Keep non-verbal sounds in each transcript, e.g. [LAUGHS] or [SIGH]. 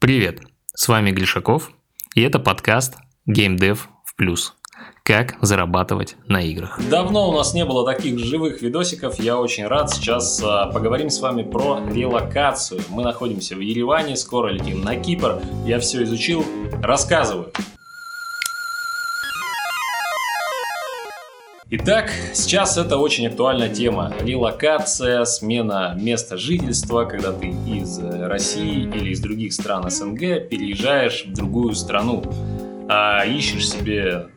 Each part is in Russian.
Привет, с вами Глишаков, и это подкаст Game Dev в плюс. Как зарабатывать на играх. Давно у нас не было таких живых видосиков, я очень рад. Сейчас а, поговорим с вами про релокацию. Мы находимся в Ереване, скоро летим на Кипр. Я все изучил, рассказываю. Итак, сейчас это очень актуальная тема. Релокация, смена места жительства, когда ты из России или из других стран СНГ переезжаешь в другую страну. А, ищешь себе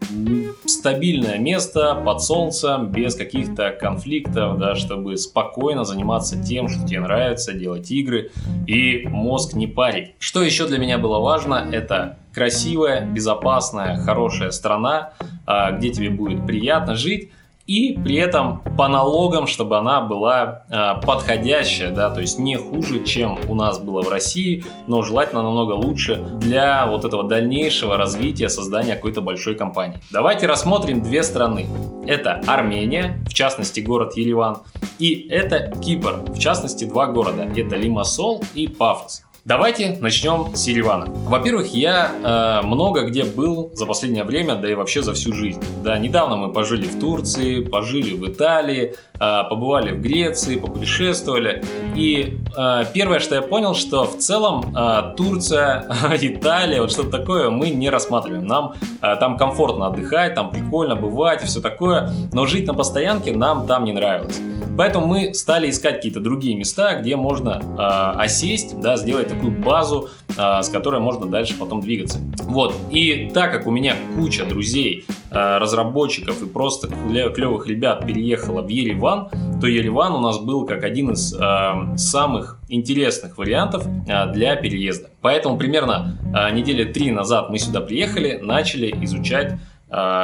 стабильное место под солнцем, без каких-то конфликтов, да, чтобы спокойно заниматься тем, что тебе нравится, делать игры и мозг не парить. Что еще для меня было важно, это красивая, безопасная, хорошая страна, а, где тебе будет приятно жить, и при этом по налогам, чтобы она была э, подходящая, да, то есть не хуже, чем у нас было в России, но желательно намного лучше для вот этого дальнейшего развития, создания какой-то большой компании. Давайте рассмотрим две страны. Это Армения, в частности город Ереван, и это Кипр, в частности два города. Это Лимассол и Пафос. Давайте начнем с Еревана. Во-первых, я э, много где был за последнее время, да и вообще за всю жизнь. Да, недавно мы пожили в Турции, пожили в Италии, э, побывали в Греции, попутешествовали. И э, первое, что я понял, что в целом э, Турция, [LAUGHS] Италия, вот что-то такое мы не рассматриваем. Нам э, там комфортно отдыхать, там прикольно бывать и все такое, но жить на постоянке нам там не нравилось. Поэтому мы стали искать какие-то другие места, где можно э, осесть, да, сделать такую базу, э, с которой можно дальше потом двигаться. Вот. И так как у меня куча друзей, э, разработчиков и просто клевых ребят переехала в Ереван, то Ереван у нас был как один из э, самых интересных вариантов э, для переезда. Поэтому примерно э, недели три назад мы сюда приехали, начали изучать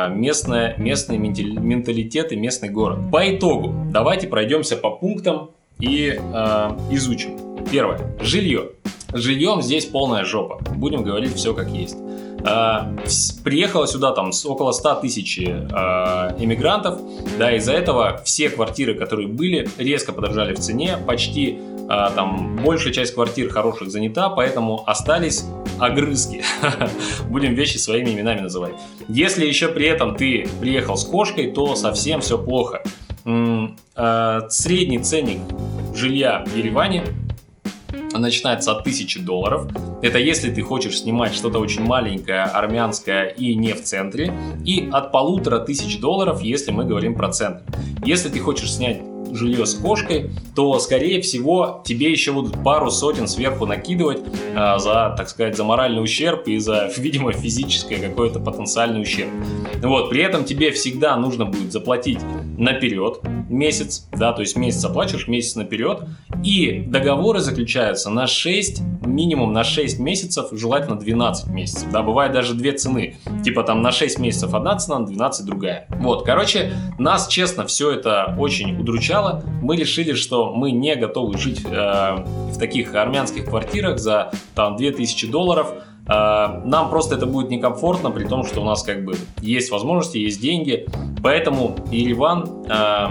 местное, местный менталитет и местный город. По итогу, давайте пройдемся по пунктам и э, изучим. Первое. Жилье. Жильем здесь полная жопа. Будем говорить все как есть. Э, приехало сюда там около 100 тысяч э, иммигрантов. Да, из-за этого все квартиры, которые были, резко подорожали в цене. Почти э, там большая часть квартир хороших занята, поэтому остались огрызки. [LAUGHS] Будем вещи своими именами называть. Если еще при этом ты приехал с кошкой, то совсем все плохо. Средний ценник жилья в Ереване начинается от 1000 долларов. Это если ты хочешь снимать что-то очень маленькое, армянское и не в центре. И от полутора тысяч долларов, если мы говорим про центр. Если ты хочешь снять жилье с кошкой, то, скорее всего, тебе еще будут пару сотен сверху накидывать а, за, так сказать, за моральный ущерб и за, [LAUGHS] видимо, физическое какое-то потенциальный ущерб. Вот, при этом тебе всегда нужно будет заплатить наперед месяц, да, то есть месяц оплачиваешь, месяц наперед, и договоры заключаются на 6, минимум на 6 месяцев, желательно 12 месяцев, да, бывает даже две цены, типа там на 6 месяцев одна цена, на 12 другая. Вот, короче, нас, честно, все это очень удручало, мы решили, что мы не готовы жить э, в таких армянских квартирах за там 2000 долларов, э, нам просто это будет некомфортно, при том, что у нас как бы есть возможности, есть деньги. Поэтому Ереван э,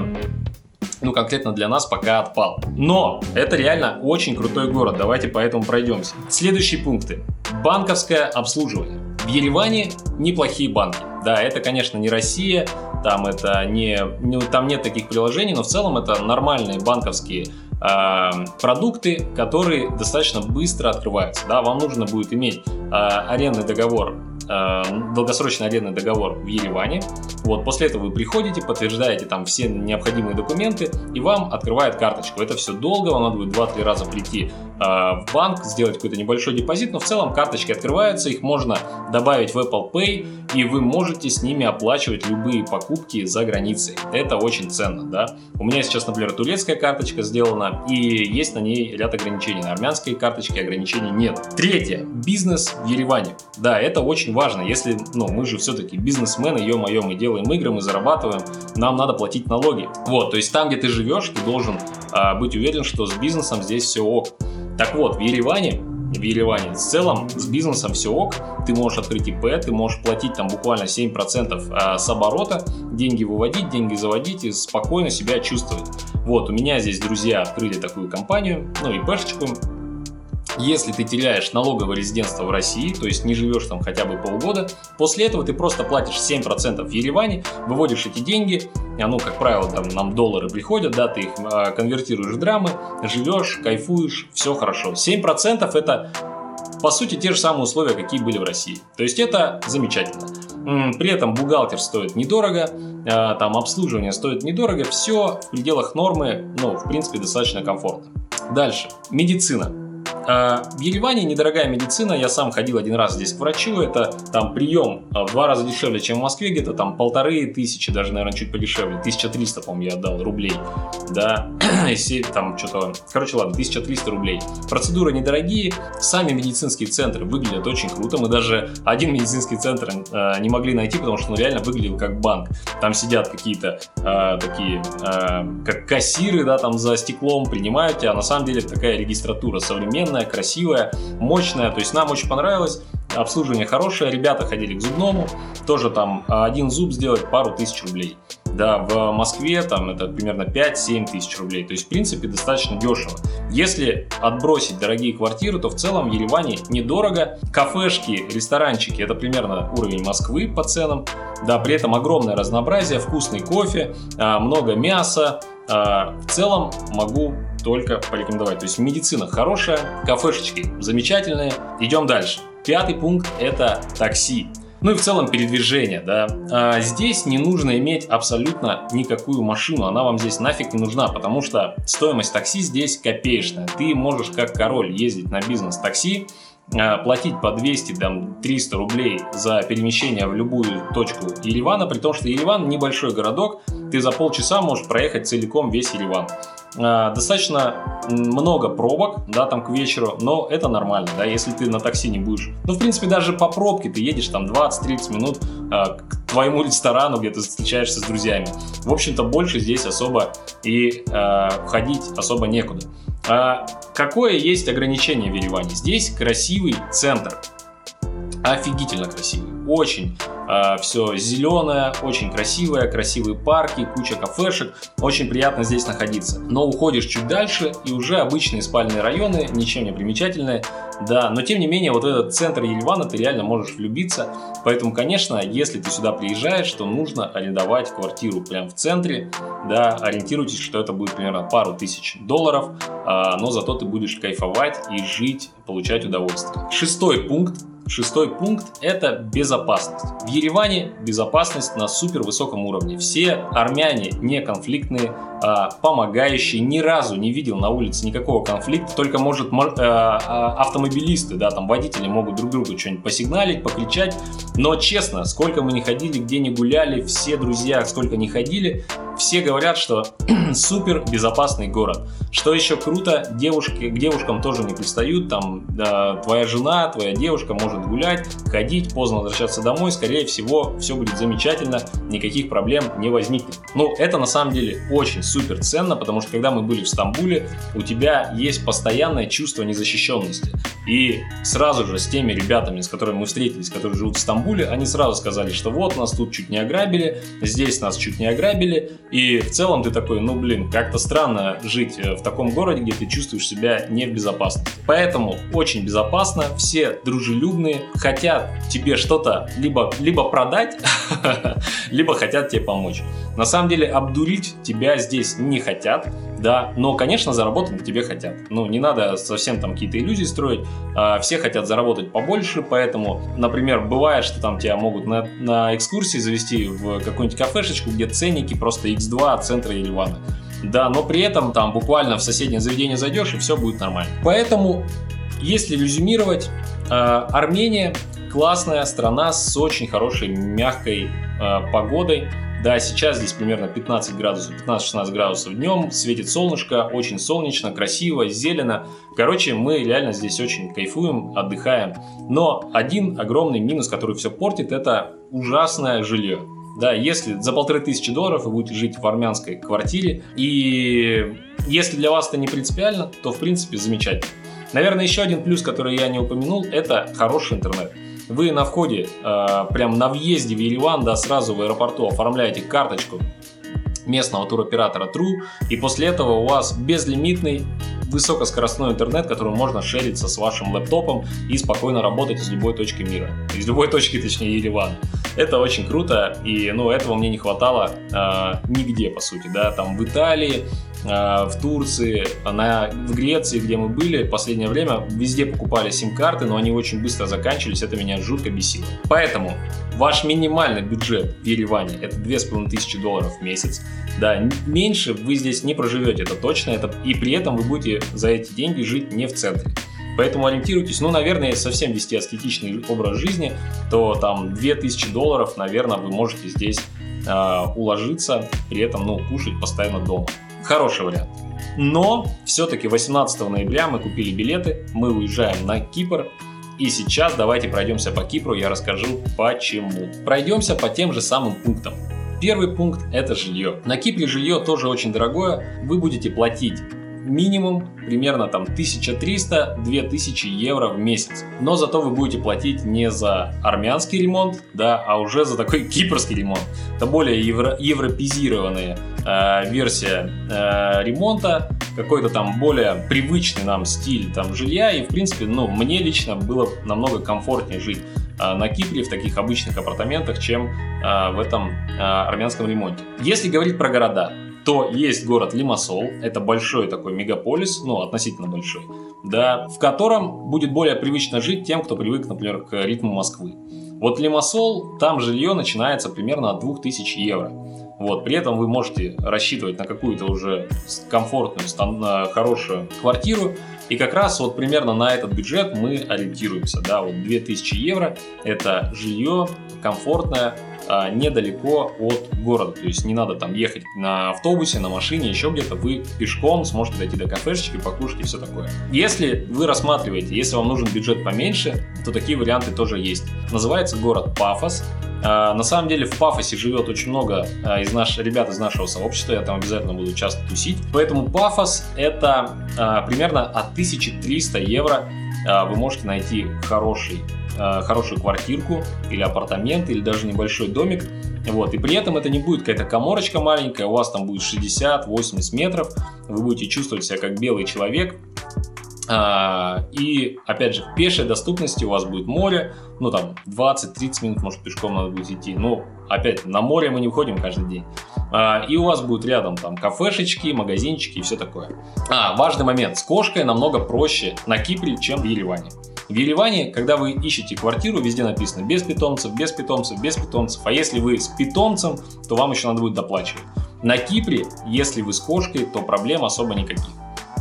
ну, конкретно для нас пока отпал. Но это реально очень крутой город, давайте поэтому пройдемся. Следующие пункты. Банковское обслуживание. В Ереване неплохие банки. Да, это, конечно, не Россия, там это не, не там нет таких приложений, но в целом это нормальные банковские э, продукты, которые достаточно быстро открываются. Да, вам нужно будет иметь э, арендный договор э, долгосрочный арендный договор в Ереване. Вот, после этого вы приходите, подтверждаете там все необходимые документы, и вам открывает карточку. Это все долго, вам надо будет 2-3 раза прийти в банк, сделать какой-то небольшой депозит, но в целом карточки открываются, их можно добавить в Apple Pay, и вы можете с ними оплачивать любые покупки за границей. Это очень ценно, да. У меня сейчас, например, турецкая карточка сделана, и есть на ней ряд ограничений. На армянской карточке ограничений нет. Третье. Бизнес в Ереване. Да, это очень важно. Если, ну, мы же все-таки бизнесмены, ё-моё, мы делаем игры, мы зарабатываем, нам надо платить налоги. Вот, то есть там, где ты живешь, ты должен а, быть уверен, что с бизнесом здесь все ок. Так вот, в Ереване в Ереване. В целом с бизнесом все ок, ты можешь открыть ИП, ты можешь платить там буквально 7% а, с оборота, деньги выводить, деньги заводить и спокойно себя чувствовать. Вот, у меня здесь друзья открыли такую компанию, ну, ИПшечку, если ты теряешь налоговое резидентство в России, то есть не живешь там хотя бы полгода, после этого ты просто платишь 7% в Ереване, выводишь эти деньги, ну, как правило, там нам доллары приходят, да, ты их э, конвертируешь в драмы, живешь, кайфуешь, все хорошо. 7% это по сути, те же самые условия, какие были в России. То есть это замечательно. При этом бухгалтер стоит недорого, а, там обслуживание стоит недорого, все в пределах нормы, ну, в принципе, достаточно комфортно. Дальше. Медицина. А, в Ереване недорогая медицина, я сам ходил один раз здесь к врачу, это там прием а, в два раза дешевле, чем в Москве, где-то там полторы тысячи, даже, наверное, чуть подешевле, 1300, по-моему, я отдал рублей, да, [CLEARS THROAT] если там что-то, короче, ладно, 1300 рублей. Процедуры недорогие, сами медицинские центры выглядят очень круто, мы даже один медицинский центр э, не могли найти, потому что он реально выглядел как банк, там сидят какие-то э, такие, э, как кассиры, да, там за стеклом принимают тебя, а на самом деле такая регистратура современная, современная, красивая, мощная. То есть нам очень понравилось. Обслуживание хорошее. Ребята ходили к зубному. Тоже там один зуб сделать пару тысяч рублей. Да, в Москве там это примерно 5-7 тысяч рублей. То есть, в принципе, достаточно дешево. Если отбросить дорогие квартиры, то в целом в Ереване недорого. Кафешки, ресторанчики – это примерно уровень Москвы по ценам. Да, при этом огромное разнообразие, вкусный кофе, а, много мяса. А, в целом могу только порекомендовать. То есть медицина хорошая, кафешечки замечательные. Идем дальше. Пятый пункт – это такси. Ну и в целом передвижение, да. А здесь не нужно иметь абсолютно никакую машину, она вам здесь нафиг не нужна, потому что стоимость такси здесь копеечная. Ты можешь как король ездить на бизнес-такси, а, платить по 200, там, 300 рублей за перемещение в любую точку Еревана, при том, что Ереван небольшой городок, ты за полчаса можешь проехать целиком весь Ереван. А, достаточно много пробок, да, там к вечеру, но это нормально, да, если ты на такси не будешь. Ну, в принципе, даже по пробке ты едешь там 20-30 минут э, к твоему ресторану, где ты встречаешься с друзьями. В общем-то, больше здесь особо и э, ходить особо некуда. А какое есть ограничение в Ереване? Здесь красивый центр. Офигительно красивый. Очень а, все зеленое, очень красивое, красивые парки, куча кафешек, очень приятно здесь находиться. Но уходишь чуть дальше и уже обычные спальные районы, ничем не примечательные, да, но тем не менее вот этот центр Еревана ты реально можешь влюбиться, поэтому, конечно, если ты сюда приезжаешь, то нужно арендовать квартиру прямо в центре, да, ориентируйтесь, что это будет примерно пару тысяч долларов, а, но зато ты будешь кайфовать и жить, получать удовольствие. Шестой пункт Шестой пункт – это безопасность. В Ереване безопасность на супер высоком уровне. Все армяне не конфликтные, а, помогающие. Ни разу не видел на улице никакого конфликта. Только, может, э, а, автомобилисты, да, там водители могут друг другу что-нибудь посигналить, покричать. Но честно, сколько мы не ходили, где не гуляли, все друзья, сколько не ходили, все говорят, что [CLEARS THROAT] супер безопасный город. Что еще круто, девушки, к девушкам тоже не пристают, там да, твоя жена, твоя девушка может гулять, ходить, поздно возвращаться домой, скорее всего, все будет замечательно, никаких проблем не возникнет. Ну, это на самом деле очень супер ценно, потому что когда мы были в Стамбуле, у тебя есть постоянное чувство незащищенности. И сразу же с теми ребятами, с которыми мы встретились, которые живут в Стамбуле, они сразу сказали, что вот нас тут чуть не ограбили, здесь нас чуть не ограбили, и в целом ты такой, ну блин, как-то странно жить э, в таком городе, где ты чувствуешь себя не в безопасности. Поэтому очень безопасно, все дружелюбные, хотят тебе что-то либо, либо продать, [LAUGHS] либо хотят тебе помочь. На самом деле обдурить тебя здесь не хотят, да, но, конечно, заработать тебе хотят. Ну, не надо совсем там какие-то иллюзии строить, все хотят заработать побольше, поэтому, например, бывает, что там тебя могут на, на экскурсии завести в какую-нибудь кафешечку, где ценники просто x2 от центра Еревана. Да, но при этом там буквально в соседнее заведение зайдешь и все будет нормально. Поэтому, если резюмировать, э, Армения классная страна с очень хорошей мягкой э, погодой. Да, сейчас здесь примерно 15 градусов, 15-16 градусов днем, светит солнышко, очень солнечно, красиво, зелено. Короче, мы реально здесь очень кайфуем, отдыхаем. Но один огромный минус, который все портит, это ужасное жилье. Да, если за полторы тысячи долларов вы будете жить в армянской квартире, и если для вас это не принципиально, то в принципе замечательно. Наверное, еще один плюс, который я не упомянул, это хороший интернет. Вы на входе, э, прям на въезде в Ереван, да, сразу в аэропорту оформляете карточку местного туроператора True, и после этого у вас безлимитный высокоскоростной интернет, который можно шериться с вашим лэптопом и спокойно работать из любой точки мира. Из любой точки, точнее, Еревана. Это очень круто, и ну, этого мне не хватало э, нигде, по сути. Да? Там в Италии, в Турции, на, в Греции, где мы были в последнее время, везде покупали сим-карты, но они очень быстро заканчивались, это меня жутко бесило. Поэтому ваш минимальный бюджет в Ереване это 2500 долларов в месяц. Да, меньше вы здесь не проживете, это точно, это, и при этом вы будете за эти деньги жить не в центре. Поэтому ориентируйтесь, ну, наверное, если совсем вести аскетичный образ жизни, то там 2000 долларов, наверное, вы можете здесь э, уложиться, при этом, ну, кушать постоянно дома. Хороший вариант. Но все-таки 18 ноября мы купили билеты, мы уезжаем на Кипр. И сейчас давайте пройдемся по Кипру, я расскажу почему. Пройдемся по тем же самым пунктам. Первый пункт – это жилье. На Кипре жилье тоже очень дорогое. Вы будете платить минимум примерно там 1300-2000 евро в месяц. Но зато вы будете платить не за армянский ремонт, да, а уже за такой [LAUGHS] кипрский ремонт. Это более евро европезированная э, версия э, ремонта, какой-то там более привычный нам стиль там жилья. И в принципе, ну, мне лично было намного комфортнее жить э, на Кипре в таких обычных апартаментах, чем э, в этом э, армянском ремонте. Если говорить про города, то есть город Лимассол, это большой такой мегаполис, ну, относительно большой, да, в котором будет более привычно жить тем, кто привык, например, к ритму Москвы. Вот Лимассол, там жилье начинается примерно от 2000 евро. Вот, при этом вы можете рассчитывать на какую-то уже комфортную, хорошую квартиру. И как раз вот примерно на этот бюджет мы ориентируемся. Да, вот 2000 евро – это жилье комфортное, а, недалеко от города. То есть не надо там ехать на автобусе, на машине, еще где-то. Вы пешком сможете дойти до кафешечки, покушать и все такое. Если вы рассматриваете, если вам нужен бюджет поменьше, то такие варианты тоже есть. Называется город Пафос. А, на самом деле в Пафосе живет очень много а, из наш, ребят из нашего сообщества, я там обязательно буду часто тусить. Поэтому Пафос это примерно от 1300 евро вы можете найти хороший Э, хорошую квартирку или апартамент, или даже небольшой домик. Вот. И при этом это не будет какая-то коморочка маленькая, у вас там будет 60-80 метров, вы будете чувствовать себя как белый человек, а, и, опять же, в пешей доступности у вас будет море, ну там 20-30 минут, может, пешком надо будет идти. Но, опять, на море мы не входим каждый день. А, и у вас будет рядом там кафешечки, магазинчики и все такое. А, важный момент. С кошкой намного проще на Кипре, чем в Ереване. В Ереване, когда вы ищете квартиру, везде написано без питомцев, без питомцев, без питомцев. А если вы с питомцем, то вам еще надо будет доплачивать. На Кипре, если вы с кошкой, то проблем особо никаких.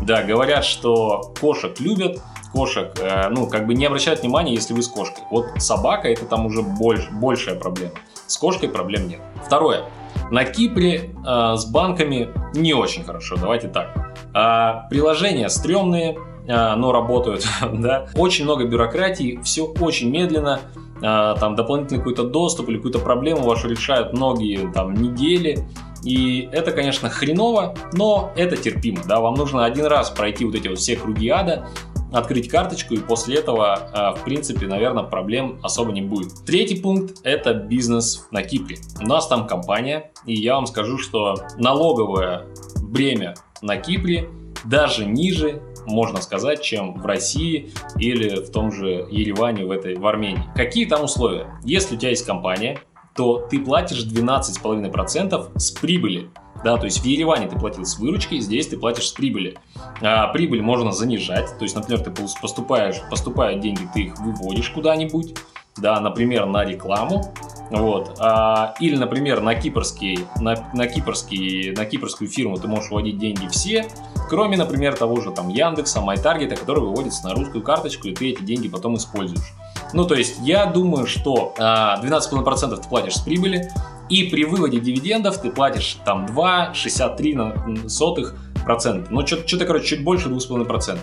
Да, говорят, что кошек любят, кошек, э, ну, как бы не обращают внимания, если вы с кошкой. Вот собака это там уже больш, большая проблема. С кошкой проблем нет. Второе. На Кипре э, с банками не очень хорошо, давайте так. Э, приложения стрёмные, а, но работают, [LAUGHS] да. Очень много бюрократии, все очень медленно, а, там дополнительный какой-то доступ или какую-то проблему вашу решают многие там недели, и это, конечно, хреново, но это терпимо, да, вам нужно один раз пройти вот эти вот все круги ада, открыть карточку, и после этого, а, в принципе, наверное, проблем особо не будет. Третий пункт – это бизнес на Кипре. У нас там компания, и я вам скажу, что налоговое бремя на Кипре даже ниже, можно сказать, чем в России или в том же Ереване, в этой, в Армении. Какие там условия? Если у тебя есть компания, то ты платишь 12,5% с прибыли. Да, то есть в Ереване ты платил с выручки, здесь ты платишь с прибыли. А, прибыль можно занижать, то есть, например, ты поступаешь, поступают деньги, ты их выводишь куда-нибудь, да, например, на рекламу, вот. А, или, например, на, кипрский, на, на, кипрский, на кипрскую фирму ты можешь вводить деньги все, кроме, например, того же там Яндекса, MyTarget, который выводится на русскую карточку, и ты эти деньги потом используешь. Ну, то есть, я думаю, что а, 12,5% ты платишь с прибыли, и при выводе дивидендов ты платишь там 2,63 на сотых процента. Ну, что-то, короче, чуть больше 2,5%.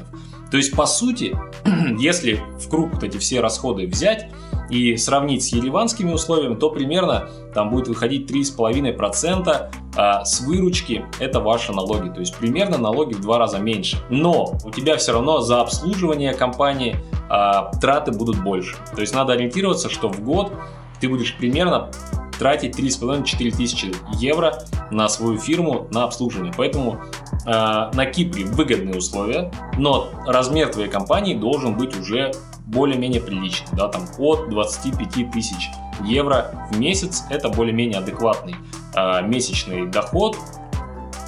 То есть, по сути, [CLEARS THROAT] если в круг вот эти все расходы взять, и сравнить с ереванскими условиями, то примерно там будет выходить 3,5% а с выручки это ваши налоги. То есть примерно налоги в два раза меньше. Но у тебя все равно за обслуживание компании а, траты будут больше. То есть надо ориентироваться, что в год ты будешь примерно тратить 3,5-4 тысячи евро на свою фирму на обслуживание. Поэтому э, на Кипре выгодные условия, но размер твоей компании должен быть уже более-менее приличный, да, там от 25 тысяч евро в месяц. Это более-менее адекватный э, месячный доход,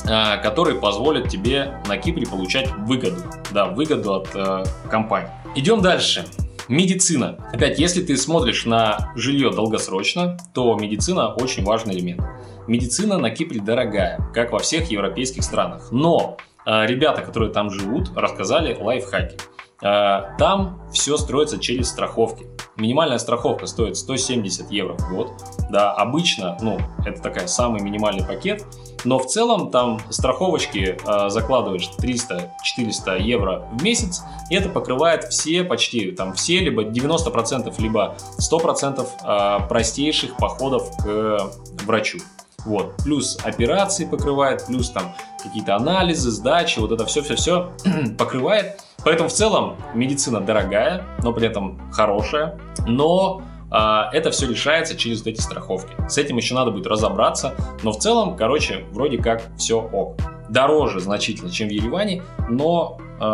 э, который позволит тебе на Кипре получать выгоду, да, выгоду от э, компании. Идем дальше. Медицина. Опять, если ты смотришь на жилье долгосрочно, то медицина очень важный элемент. Медицина на Кипре дорогая, как во всех европейских странах. Но э, ребята, которые там живут, рассказали лайфхаки. Э, там все строится через страховки. Минимальная страховка стоит 170 евро в год. Да, обычно, ну, это такая самый минимальный пакет. Но в целом там страховочки э, закладываешь 300-400 евро в месяц. И это покрывает все, почти там все, либо 90%, либо 100% э, простейших походов к врачу. Вот. Плюс операции покрывает, плюс там какие-то анализы, сдачи, вот это все-все-все [CLEARS THROAT] покрывает. Поэтому в целом медицина дорогая, но при этом хорошая. Но а, это все решается через вот эти страховки. С этим еще надо будет разобраться, но в целом, короче, вроде как все ок. Дороже значительно, чем в Ереване, но э,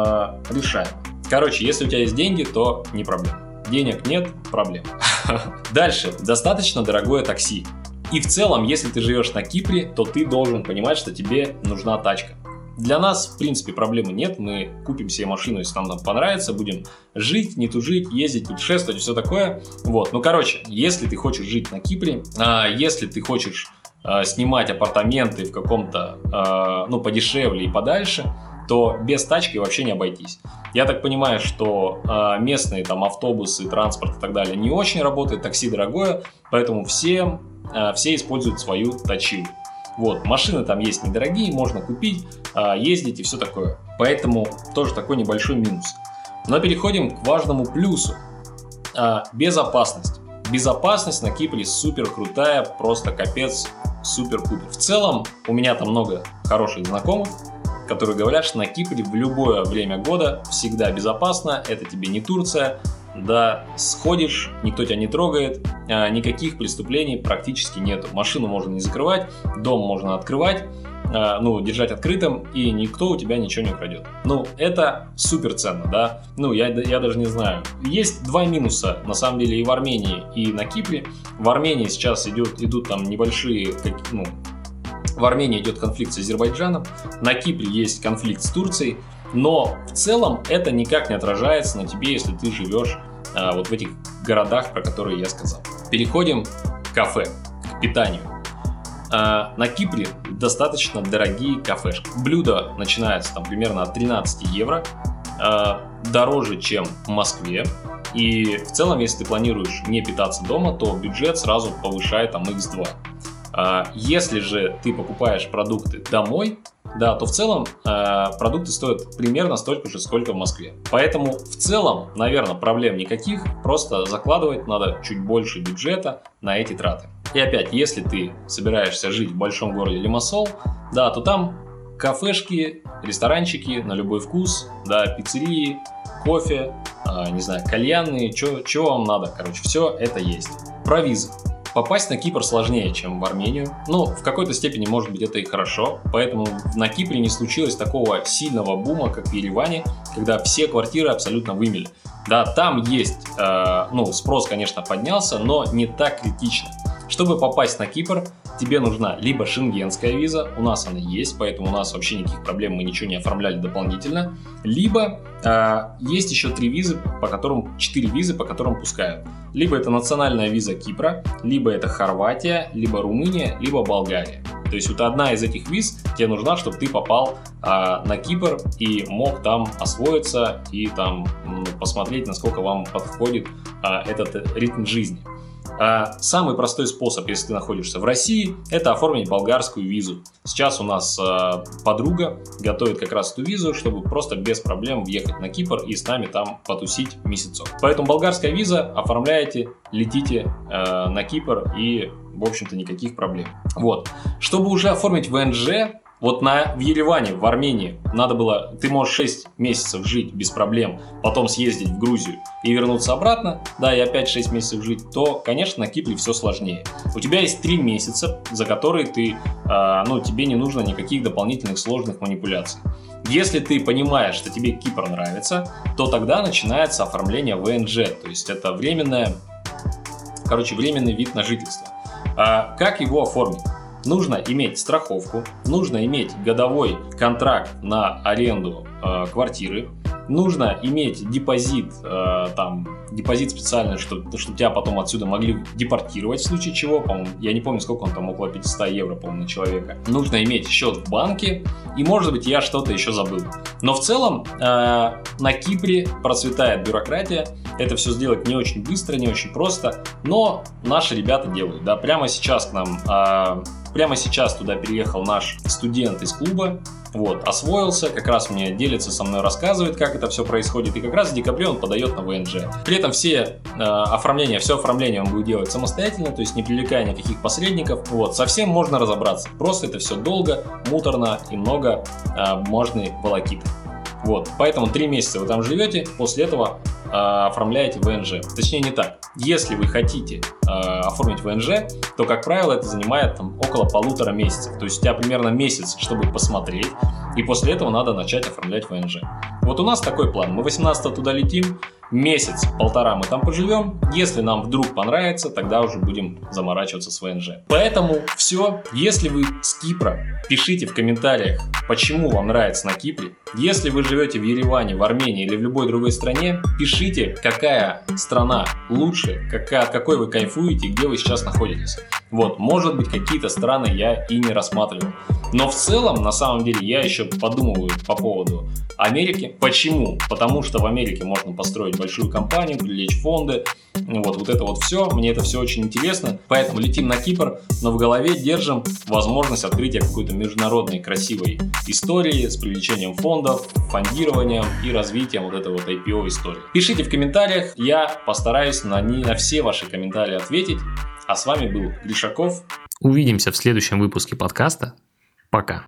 решаем. Короче, если у тебя есть деньги, то не проблема. Денег нет, проблем. [LAUGHS] Дальше. Достаточно дорогое такси. И в целом, если ты живешь на Кипре, то ты должен понимать, что тебе нужна тачка. Для нас, в принципе, проблемы нет. Мы купим себе машину, если нам там понравится, будем жить, не тужить, ездить, путешествовать, все такое. Вот, ну, короче, если ты хочешь жить на Кипре, а, если ты хочешь а, снимать апартаменты в каком-то, а, ну, подешевле и подальше, то без тачки вообще не обойтись. Я так понимаю, что э, местные там автобусы, транспорт и так далее не очень работают, такси дорогое, поэтому все Э, все используют свою точилу. Вот, машины там есть недорогие, можно купить, э, ездить и все такое. Поэтому тоже такой небольшой минус. Но переходим к важному плюсу. Э, безопасность. Безопасность на Кипре супер крутая, просто капец, супер-пупер. В целом, у меня там много хороших знакомых, которые говорят, что на Кипре в любое время года всегда безопасно, это тебе не Турция, да, сходишь, никто тебя не трогает, а, никаких преступлений практически нету. Машину можно не закрывать, дом можно открывать, а, ну, держать открытым, и никто у тебя ничего не украдет. Ну, это супер ценно, да. Ну, я, я даже не знаю. Есть два минуса, на самом деле, и в Армении, и на Кипре. В Армении сейчас идет, идут там небольшие, ну, в Армении идет конфликт с Азербайджаном, на Кипре есть конфликт с Турцией, но в целом это никак не отражается на тебе, если ты живешь а, вот в этих городах, про которые я сказал. Переходим к кафе, к питанию. А, на Кипре достаточно дорогие кафешки. Блюдо начинается там примерно от 13 евро, а, дороже, чем в Москве. И в целом, если ты планируешь не питаться дома, то бюджет сразу повышает там x2. А, если же ты покупаешь продукты домой, да, то в целом э, продукты стоят примерно столько же, сколько в Москве. Поэтому в целом, наверное, проблем никаких, просто закладывать надо чуть больше бюджета на эти траты. И опять, если ты собираешься жить в большом городе Лимассол, да, то там кафешки, ресторанчики на любой вкус, да, пиццерии, кофе, э, не знаю, кальянные, что вам надо, короче, все это есть. Про визы. Попасть на Кипр сложнее, чем в Армению. Но в какой-то степени, может быть, это и хорошо. Поэтому на Кипре не случилось такого сильного бума, как в Ереване, когда все квартиры абсолютно вымели. Да, там есть, э, ну, спрос, конечно, поднялся, но не так критично. Чтобы попасть на Кипр, тебе нужна либо шенгенская виза, у нас она есть, поэтому у нас вообще никаких проблем, мы ничего не оформляли дополнительно, либо э, есть еще три визы, по которым, четыре визы, по которым пускают. Либо это национальная виза Кипра, либо это Хорватия, либо Румыния, либо Болгария. То есть вот одна из этих виз тебе нужна, чтобы ты попал а, на Кипр и мог там освоиться и там посмотреть, насколько вам подходит а, этот ритм жизни. А самый простой способ, если ты находишься в России, это оформить болгарскую визу. Сейчас у нас а, подруга готовит как раз эту визу, чтобы просто без проблем въехать на Кипр и с нами там потусить месяцок. Поэтому болгарская виза, оформляете, летите а, на Кипр и, в общем-то, никаких проблем. Вот. Чтобы уже оформить ВНЖ, Вот на, в Ереване, в Армении, надо было, ты можешь 6 месяцев жить без проблем, потом съездить в Грузию и вернуться обратно, да, и опять 6 месяцев жить, то, конечно, на Кипре все сложнее. У тебя есть 3 месяца, за которые ты, э, ну, тебе не нужно никаких дополнительных сложных манипуляций. Если ты понимаешь, что тебе Кипр нравится, то тогда начинается оформление ВНЖ, то есть это временное, короче, временный вид на жительство. А как его оформить? Нужно иметь страховку, нужно иметь годовой контракт на аренду э, квартиры, нужно иметь депозит, э, там, депозит специальный, чтобы, чтобы тебя потом отсюда могли депортировать в случае чего, по-моему, я не помню, сколько он там, около 500 евро, по-моему, на человека. Нужно иметь счет в банке, и, может быть, я что-то еще забыл. Но в целом э, на Кипре процветает бюрократия, это все сделать не очень быстро, не очень просто, но наши ребята делают, да, прямо сейчас к нам э, Прямо сейчас туда переехал наш студент из клуба, вот, освоился, как раз мне делится со мной, рассказывает, как это все происходит, и как раз в декабре он подает на ВНЖ. При этом все э, оформления, все оформление он будет делать самостоятельно, то есть не привлекая никаких посредников. Вот, совсем можно разобраться. Просто это все долго, муторно и много э, можно волокиты. Вот, поэтому три месяца вы там живете, после этого оформляете ВНЖ. Точнее не так. Если вы хотите э, оформить ВНЖ, то, как правило, это занимает там, около полутора месяцев. То есть у тебя примерно месяц, чтобы посмотреть, и после этого надо начать оформлять ВНЖ. Вот у нас такой план. Мы 18 туда летим, месяц-полтора мы там поживем. Если нам вдруг понравится, тогда уже будем заморачиваться с ВНЖ. Поэтому все. Если вы с Кипра, пишите в комментариях, почему вам нравится на Кипре. Если вы живете в Ереване, в Армении или в любой другой стране, пишите, какая страна лучше, какая, от какой вы кайфуете, где вы сейчас находитесь. Вот, может быть, какие-то страны я и не рассматривал. Но в целом, на самом деле, я еще подумываю по поводу Америки. Почему? Потому что в Америке можно построить большую компанию, привлечь фонды. Вот, вот это вот все. Мне это все очень интересно. Поэтому летим на Кипр, но в голове держим возможность открытия какой-то международной красивой истории с привлечением фондов, фондированием и развитием вот этой вот IPO истории. Пишите в комментариях, я постараюсь на, не, на все ваши комментарии ответить. А с вами был Гришаков. Увидимся в следующем выпуске подкаста. Пока.